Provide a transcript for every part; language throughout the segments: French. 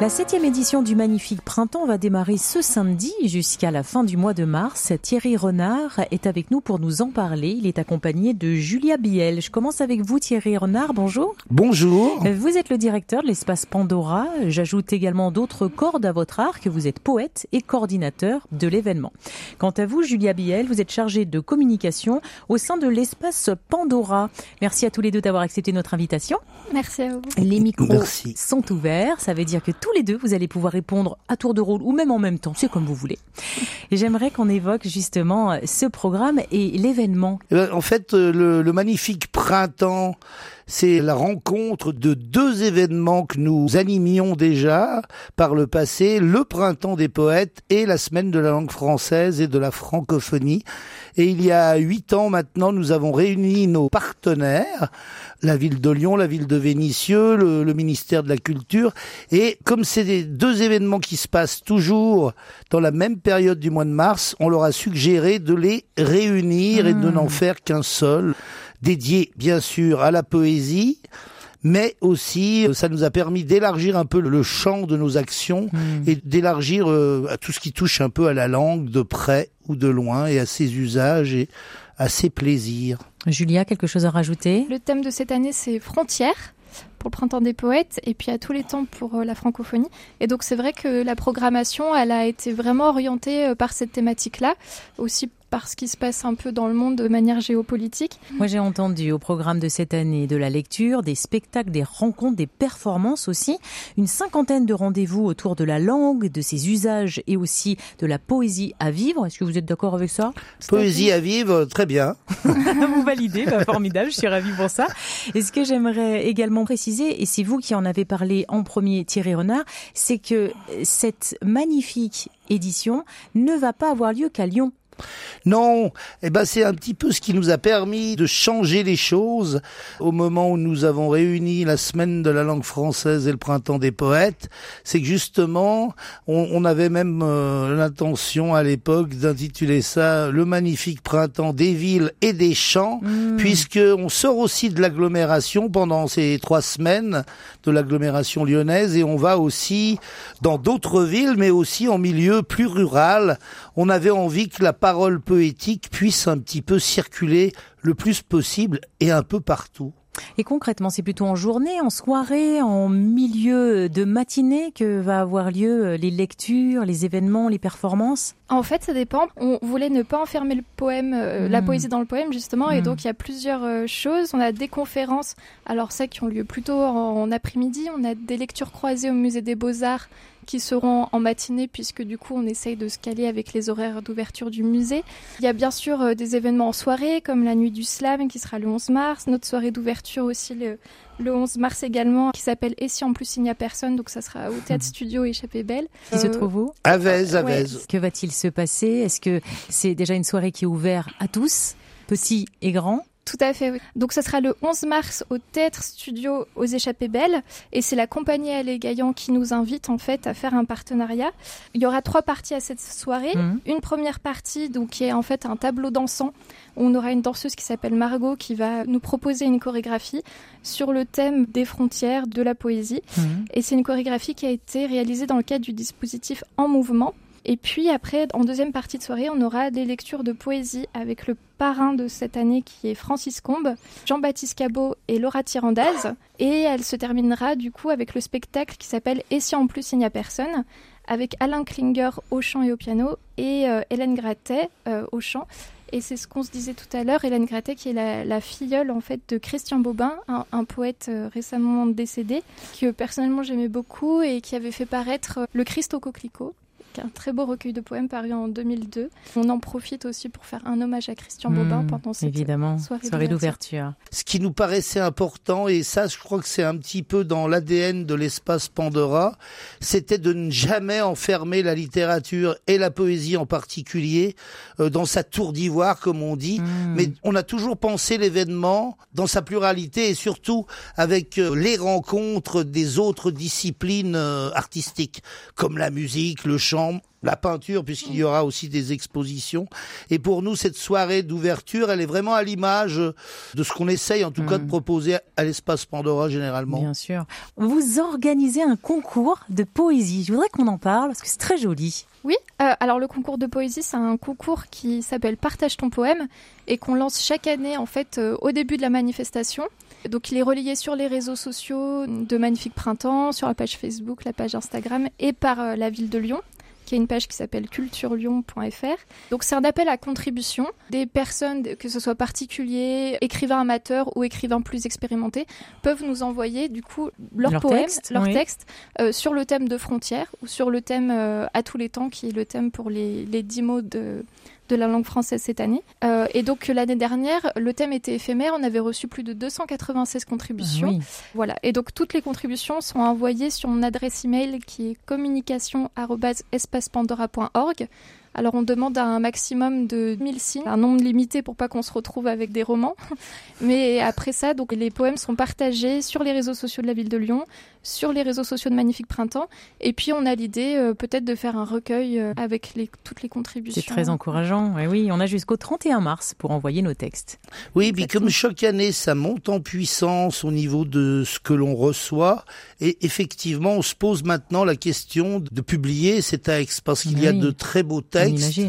La septième édition du Magnifique Printemps va démarrer ce samedi jusqu'à la fin du mois de mars. Thierry Renard est avec nous pour nous en parler. Il est accompagné de Julia Biel. Je commence avec vous Thierry Renard, bonjour. Bonjour. Vous êtes le directeur de l'espace Pandora. J'ajoute également d'autres cordes à votre arc. Vous êtes poète et coordinateur de l'événement. Quant à vous Julia Biel, vous êtes chargée de communication au sein de l'espace Pandora. Merci à tous les deux d'avoir accepté notre invitation. Merci à vous. Les micros Merci. sont ouverts. Ça veut dire que tous les deux, vous allez pouvoir répondre à tour de rôle ou même en même temps. C'est comme vous voulez. J'aimerais qu'on évoque justement ce programme et l'événement. Eh ben, En fait, euh, le, le magnifique printemps, c'est la rencontre de deux événements que nous animions déjà par le passé, le printemps des poètes et la semaine de la langue française et de la francophonie. Et il y a huit ans maintenant, nous avons réuni nos partenaires, la ville de Lyon, la ville de Vénissieux, le, le ministère de la Culture. Et comme c'est des deux événements qui se passent toujours dans la même période du mois de mars, on leur a suggéré de les réunir et de n'en faire qu'un seul, dédié bien sûr à la poésie, mais aussi euh, ça nous a permis d'élargir un peu le champ de nos actions et d'élargir euh, à tout ce qui touche un peu à la langue de près ou de loin et à ses usages et à ses plaisirs. Julia, quelque chose à rajouter? Le thème de cette année, c'est frontières pour le printemps des poètes et puis à tous les temps pour euh, la francophonie. Et donc c'est vrai que la programmation, elle a été vraiment orientée par cette thématique-là, aussi par ce qui se passe un peu dans le monde de manière géopolitique. Moi, j'ai entendu au programme de cette année de la lecture, des spectacles, des rencontres, des performances aussi, une cinquantaine de rendez-vous autour de la langue, de ses usages et aussi de la poésie à vivre. Est-ce que vous êtes d'accord avec ça Poésie à vivre, très bien. Vous validez, bah, formidable, je suis ravie pour ça. Et ce que j'aimerais également préciser, et c'est vous qui en avez parlé en premier, Thierry Renard, c'est que cette magnifique édition ne va pas avoir lieu qu'à Lyon. Non, eh ben c'est un petit peu ce qui nous a permis de changer les choses au moment où nous avons réuni la semaine de la langue française et le printemps des poètes. C'est que justement, on, on avait même euh, l'intention à l'époque d'intituler ça le magnifique printemps des villes et des champs, puisque on sort aussi de l'agglomération pendant ces trois semaines de l'agglomération lyonnaise et on va aussi dans d'autres villes, mais aussi en milieu plus rural. On avait envie que la parole poétique puisse un petit peu circuler le plus possible et un peu partout. Et concrètement, c'est plutôt en journée, en soirée, en milieu de matinée que va avoir lieu les lectures, les événements, les performances? En fait, ça dépend. On voulait ne pas enfermer le poème, euh, la Mm. poésie dans le poème justement, et Mm. donc il y a plusieurs euh, choses. On a des conférences, alors ça qui ont lieu plutôt en, en après-midi. On a des lectures croisées au musée des Beaux-Arts qui seront en matinée puisque du coup on essaye de se caler avec les horaires d'ouverture du musée. Il y a bien sûr euh, des événements en soirée comme la nuit du slam qui sera le 11 mars, notre soirée d'ouverture aussi le, le 11 mars également qui s'appelle Et si en plus il n'y a personne, donc ça sera au Théâtre Studio Échappée Belle. qui se Euh, trouvent où? Avez, ouais. Avez. Que va-t-il se passer? Est-ce que c'est déjà une soirée qui est ouverte à tous, petits et grands? Tout à fait, oui. Donc ça sera le 11 mars au Théâtre Studio aux Échappées Belles et c'est la compagnie Allée Gaillant qui nous invite en fait à faire un partenariat. Il y aura trois parties à cette soirée. Mhm. Une première partie donc qui est en fait un tableau dansant. On aura une danseuse qui s'appelle Margot qui va nous proposer une chorégraphie sur le thème des frontières de la poésie. Mhm. Et c'est une chorégraphie qui a été réalisée dans le cadre du dispositif En Mouvement. Et puis après, en deuxième partie de soirée, on aura des lectures de poésie avec le parrain de cette année qui est Francis Combe, Jean-Baptiste Cabot et Laura Tirandaz. Et elle se terminera du coup avec le spectacle qui s'appelle Et si en plus il n'y a personne? avec Alain Klinger au chant et au piano et euh, Hélène Grattet euh, au chant. Et c'est ce qu'on se disait tout à l'heure, Hélène Grattet qui est la, filleule en fait de Christian Bobin, un, poète euh, récemment décédé, que personnellement j'aimais beaucoup et qui avait fait paraître Le Christ au coquelicot, qui est un très beau recueil de poèmes paru en 2002. On en profite aussi pour faire un hommage à Christian Bobin Mhm, pendant cette Évidemment, soirée soirée d'ouverture. Ce qui nous paraissait important, et ça je crois que c'est un petit peu dans l'ADN de l'espace Pandora, c'était de ne jamais enfermer la littérature et la poésie en particulier euh, dans sa tour d'ivoire, comme on dit. Mhm. Mais on a toujours pensé l'événement dans sa pluralité et surtout avec euh, les rencontres des autres disciplines euh, artistiques, comme la musique, le chant, la peinture, puisqu'il y aura aussi des expositions. Et pour nous, cette soirée d'ouverture, elle est vraiment à l'image de ce qu'on essaye, en tout cas, de proposer à l'espace Pandora généralement. Bien sûr. Vous organisez un concours de poésie. Je voudrais qu'on en parle parce que c'est très joli. Oui, euh, alors le concours de poésie, c'est un concours qui s'appelle Partage ton poème et qu'on lance chaque année en fait euh, au début de la manifestation. Donc il est relayé sur les réseaux sociaux de Magnifique Printemps, sur la page Facebook, la page Instagram et par euh, la ville de Lyon qui a une page qui s'appelle culturelyon.fr. Donc c'est un appel à contribution. Des personnes, que ce soit particuliers, écrivains amateurs ou écrivains plus expérimentés, peuvent nous envoyer du coup leurs Leur poèmes, texte, leurs oui. textes euh, sur le thème de frontières ou sur le thème euh, à tous les temps qui est le thème pour les, les 10 mots de de la langue française cette année. Euh, et donc l'année dernière, le thème était éphémère, on avait reçu plus de 296 contributions. Oui. Voilà. Et donc toutes les contributions sont envoyées sur mon adresse email qui est communication@espacepandora.org. Alors on demande un maximum de 1000 signes, un nombre limité pour pas qu'on se retrouve avec des romans. Mais après ça, donc les poèmes sont partagés sur les réseaux sociaux de la ville de Lyon, sur les réseaux sociaux de Magnifique Printemps. Et puis on a l'idée euh, peut-être de faire un recueil euh, avec les, toutes les contributions. C'est très encourageant. Et oui, on a jusqu'au 31 mars pour envoyer nos textes. Oui, puis comme chaque année, ça monte en puissance au niveau de ce que l'on reçoit. Et effectivement, on se pose maintenant la question de publier ces textes parce qu'il y a de très beaux On textes.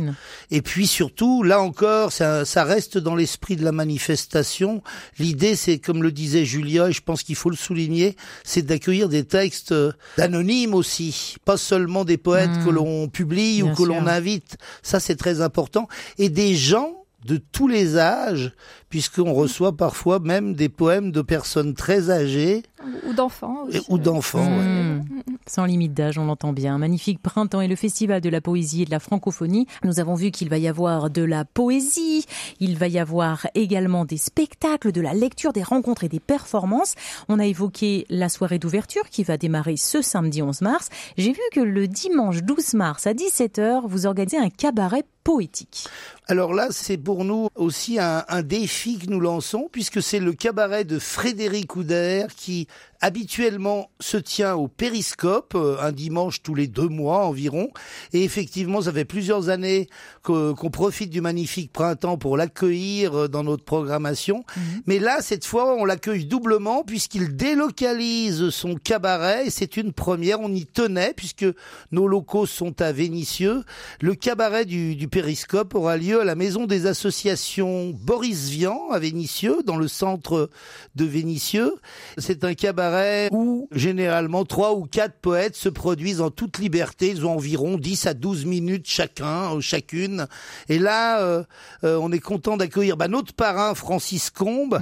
Et puis surtout, là encore, ça, ça reste dans l'esprit de la manifestation. L'idée, c'est, comme le disait Julia, et je pense qu'il faut le souligner, c'est d'accueillir des textes euh, d'anonymes aussi, pas seulement des poètes Mmh. que l'on publie Bien ou que l'on invite. Ça, c'est très important. Et des gens de tous les âges, puisqu'on reçoit parfois même des poèmes de personnes très âgées Ou d'enfants ou d'enfants. ouais. Mmh. Sans limite d'âge, on l'entend bien. Magnifique printemps et le festival de la poésie et de la francophonie. Nous avons vu qu'il va y avoir de la poésie, il va y avoir également des spectacles, de la lecture, des rencontres et des performances. On a évoqué la soirée d'ouverture qui va démarrer ce samedi 11 mars. J'ai vu que le dimanche 12 mars à 17h, vous organisez un cabaret poétique. Alors là, c'est pour nous aussi un, un défi que nous lançons, puisque c'est le cabaret de Frédéric Ouder qui habituellement se tient au Périscope, euh, un dimanche tous les deux mois environ. Et effectivement, ça fait plusieurs années qu'on profite du magnifique printemps pour l'accueillir euh, dans notre programmation. Mais là, cette fois, on l'accueille doublement puisqu'il délocalise son cabaret et c'est une première. On y tenait puisque nos locaux sont à Vénissieux. Le cabaret du, du Périscope aura lieu à la maison des associations Boris Vian à Vénissieux, dans le centre de Vénissieux. C'est un cabaret où généralement trois ou quatre poètes se produisent en toute liberté. Ils ont environ 10 à 12 minutes chacun, ou chacune. Et là, euh, euh, on est content d'accueillir bah, notre parrain Francis Combe,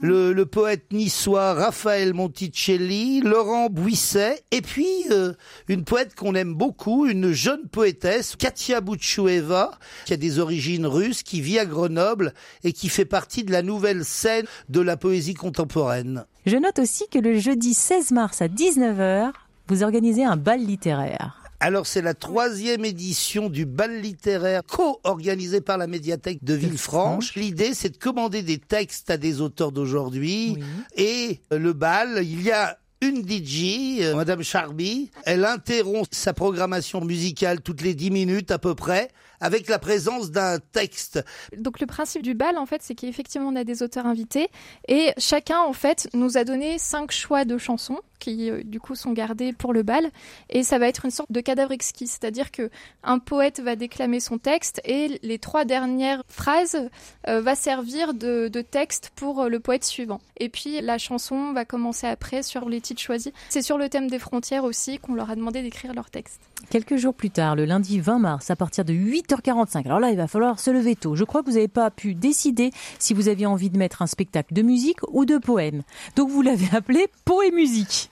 le, le poète niçois Raphaël Monticelli, Laurent Bouisset, et puis euh, une poète qu'on aime beaucoup, une jeune poétesse, Katia Bouchoueva, qui a des origines russes, qui vit à Grenoble et qui fait partie de la nouvelle scène de la poésie contemporaine. Je note aussi que le jeudi 16 mars à 19h, vous organisez un bal littéraire. Alors c'est la troisième édition du bal littéraire co-organisé par la médiathèque de Villefranche. L'idée c'est de commander des textes à des auteurs d'aujourd'hui Oui. et le bal, il y a une DJ, euh, Madame Charby, elle interrompt sa programmation musicale toutes les dix minutes à peu près avec la présence d'un texte. Donc le principe du bal, en fait, c'est qu'effectivement, on a des auteurs invités et chacun, en fait, nous a donné cinq choix de chansons qui, euh, du coup, sont gardés pour le bal. Et ça va être une sorte de cadavre exquis, c'est-à-dire que un poète va déclamer son texte et les trois dernières phrases euh, va servir de, texte pour euh, le poète suivant. Et puis la chanson va commencer après sur les titres choisis. C'est sur le thème des frontières aussi qu'on leur a demandé d'écrire leur texte. Quelques jours plus tard, le lundi 20 mars, à partir de 8h45. Alors là, il va falloir se lever tôt. Je crois que vous n'avez pas pu décider si vous aviez envie de mettre un spectacle de musique ou de poème. Donc vous l'avez appelé Poé et musique.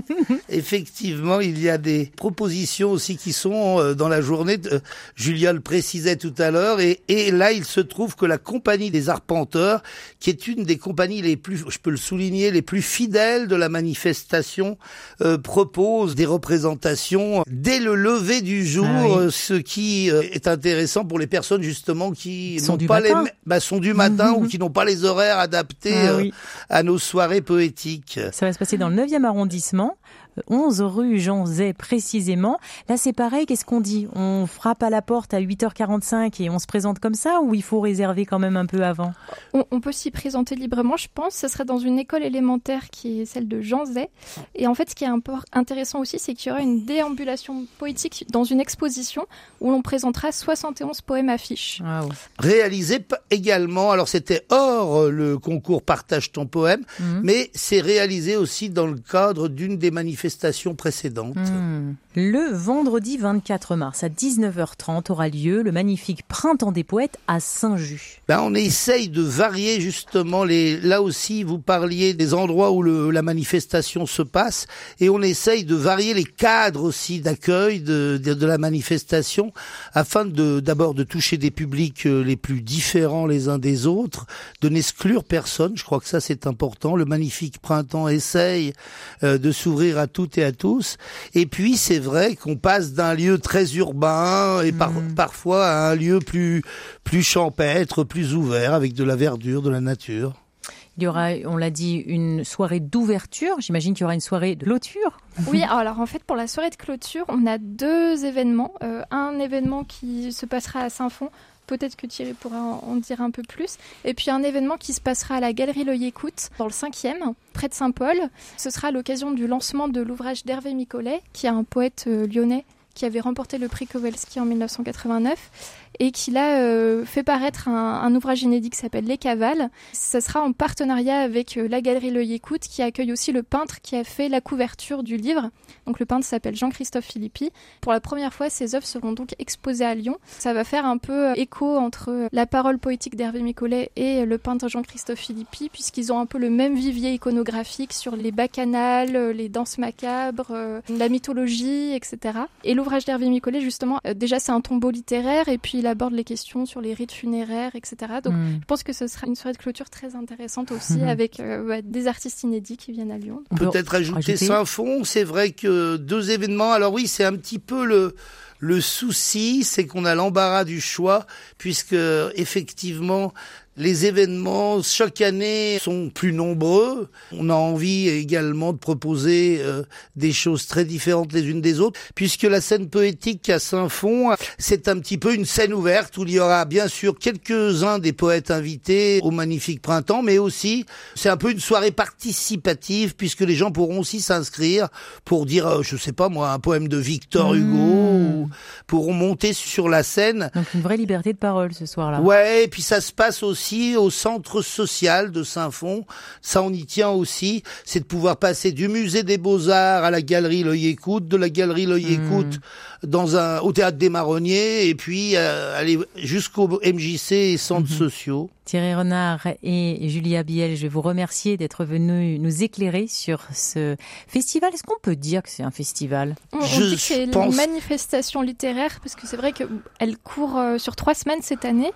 Effectivement, il y a des propositions aussi qui sont euh, dans la journée. Euh, Julia le précisait tout à l'heure. Et, et là, il se trouve que la compagnie des arpenteurs, qui est une des compagnies les plus, je peux le souligner, les plus fidèles de la manifestation, euh, propose des représentations dès le lever du jour, Ah oui. euh, ce qui euh, est intéressant pour les personnes justement qui Sont n'ont pas les, matin. bah, sont du matin ou qui n'ont pas les horaires adaptés Ah euh, oui. à nos soirées poétiques. Ça va se passer dans le 9e arrondissement, 11 rue Jean Zay précisément. Là, c'est pareil, qu'est-ce qu'on dit? On frappe à la porte à 8h45 et on se présente comme ça ou il faut réserver quand même un peu avant? On, on, peut s'y présenter librement, je pense. Ce serait dans une école élémentaire qui est celle de Jean Zay. Et en fait, ce qui est intéressant aussi, c'est qu'il y aura une déambulation poétique dans une exposition où l'on présentera 71 poèmes affiches. Wow. Réalisé également, alors c'était hors le concours Partage ton poème, mmh. mais c'est réalisé aussi dans le cadre d'une des manifestations précédentes. Mmh. Le vendredi 24 mars à 19h30 aura lieu le magnifique Printemps des poètes à Saint-Just. Ben, on essaye de varier justement les. Là aussi, vous parliez des endroits où le, la manifestation se passe, et on essaye de varier les cadres aussi d'accueil de, de, de, la manifestation, afin de d'abord de toucher des publics euh, les plus différents les uns des autres, de n'exclure personne. Je crois que ça c'est important. Le magnifique printemps essaye euh, de s'ouvrir à toutes et à tous, et puis c'est vrai qu'on passe d'un lieu très urbain et par, mmh. parfois à un lieu plus plus champêtre, plus ouvert, avec de la verdure, de la nature. Il y aura, on l'a dit, une soirée d'ouverture. J'imagine qu'il y aura une soirée de clôture. Oui, alors en fait, pour la soirée de clôture, on a deux événements. Euh, un événement qui se passera à Saint-Fond. Peut-être que Thierry pourra en dire un peu plus. Et puis un événement qui se passera à la Galerie L'œil écoute, dans le 5e, près de Saint-Paul. Ce sera l'occasion du lancement de l'ouvrage d'Hervé Micolet, qui est un poète euh, lyonnais qui avait remporté le prix Kowalski en 1989 et qui l'a euh, fait paraître un, un, ouvrage inédit qui s'appelle Les Cavales. Ça sera en partenariat avec euh, la galerie L'œil écoute qui accueille aussi le peintre qui a fait la couverture du livre. Donc le peintre s'appelle Jean-Christophe Philippi. Pour la première fois, ses œuvres seront donc exposées à Lyon. Ça va faire un peu euh, écho entre la parole poétique d'Hervé Micolet et le peintre Jean-Christophe Philippi puisqu'ils ont un peu le même vivier iconographique sur les bacchanales, les danses macabres, la mythologie, etc. Et l'ouvrage d'Hervé Micolet, justement, déjà c'est un tombeau littéraire et puis il aborde les questions sur les rites funéraires, etc. Donc mm. je pense que ce sera une soirée de clôture très intéressante aussi mm. avec euh, ouais, des artistes inédits qui viennent à Lyon. Peut-être ajouter Saint-Fond, c'est vrai que deux événements, alors oui, c'est un petit peu le... Le souci, c'est qu'on a l'embarras du choix, puisque effectivement, les événements chaque année sont plus nombreux. On a envie également de proposer euh, des choses très différentes les unes des autres, puisque la scène poétique à Saint-Fond, c'est un petit peu une scène ouverte où il y aura bien sûr quelques-uns des poètes invités au magnifique printemps, mais aussi c'est un peu une soirée participative puisque les gens pourront aussi s'inscrire pour dire, euh, je sais pas moi, un poème de Victor Hugo, mmh. ou pourront monter sur la scène. Donc une vraie liberté de parole ce soir-là. Ouais, et puis ça se passe aussi au centre social de Saint-Fond. Ça, on y tient aussi. C'est de pouvoir passer du musée des Beaux-Arts à la galerie L'œil écoute, de la galerie L'œil mmh. écoute dans un, au théâtre des Marronniers et puis euh, aller jusqu'au MJC et centres mmh. sociaux. Thierry Renard et Julia Biel, je vais vous remercier d'être venus nous éclairer sur ce festival. Est-ce qu'on peut dire que c'est un festival? On, je dit que c'est pense... une manifestation littéraire parce que c'est vrai qu'elle court euh, sur trois semaines cette année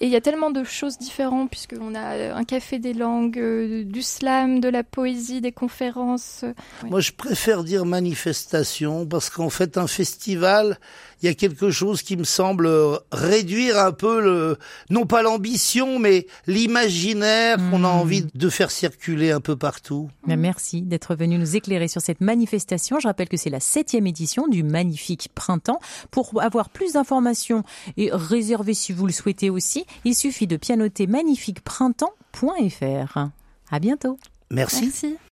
et il y a tellement de choses différentes, puisqu'on a un café des langues, euh, du slam, de la poésie, des conférences. Moi, je préfère dire manifestation, parce qu'en fait, un festival, il y a quelque chose qui me semble réduire un peu le, non pas l'ambition, mais l'imaginaire qu'on a hmm. envie de faire circuler un peu partout. Merci d'être venu nous éclairer sur cette manifestation. Je rappelle que c'est la septième édition du magnifique printemps. Pour avoir plus d'informations et réserver si vous le souhaitez aussi, il suffit de pianoter magnifiqueprintemps.fr. À bientôt. Merci. Merci.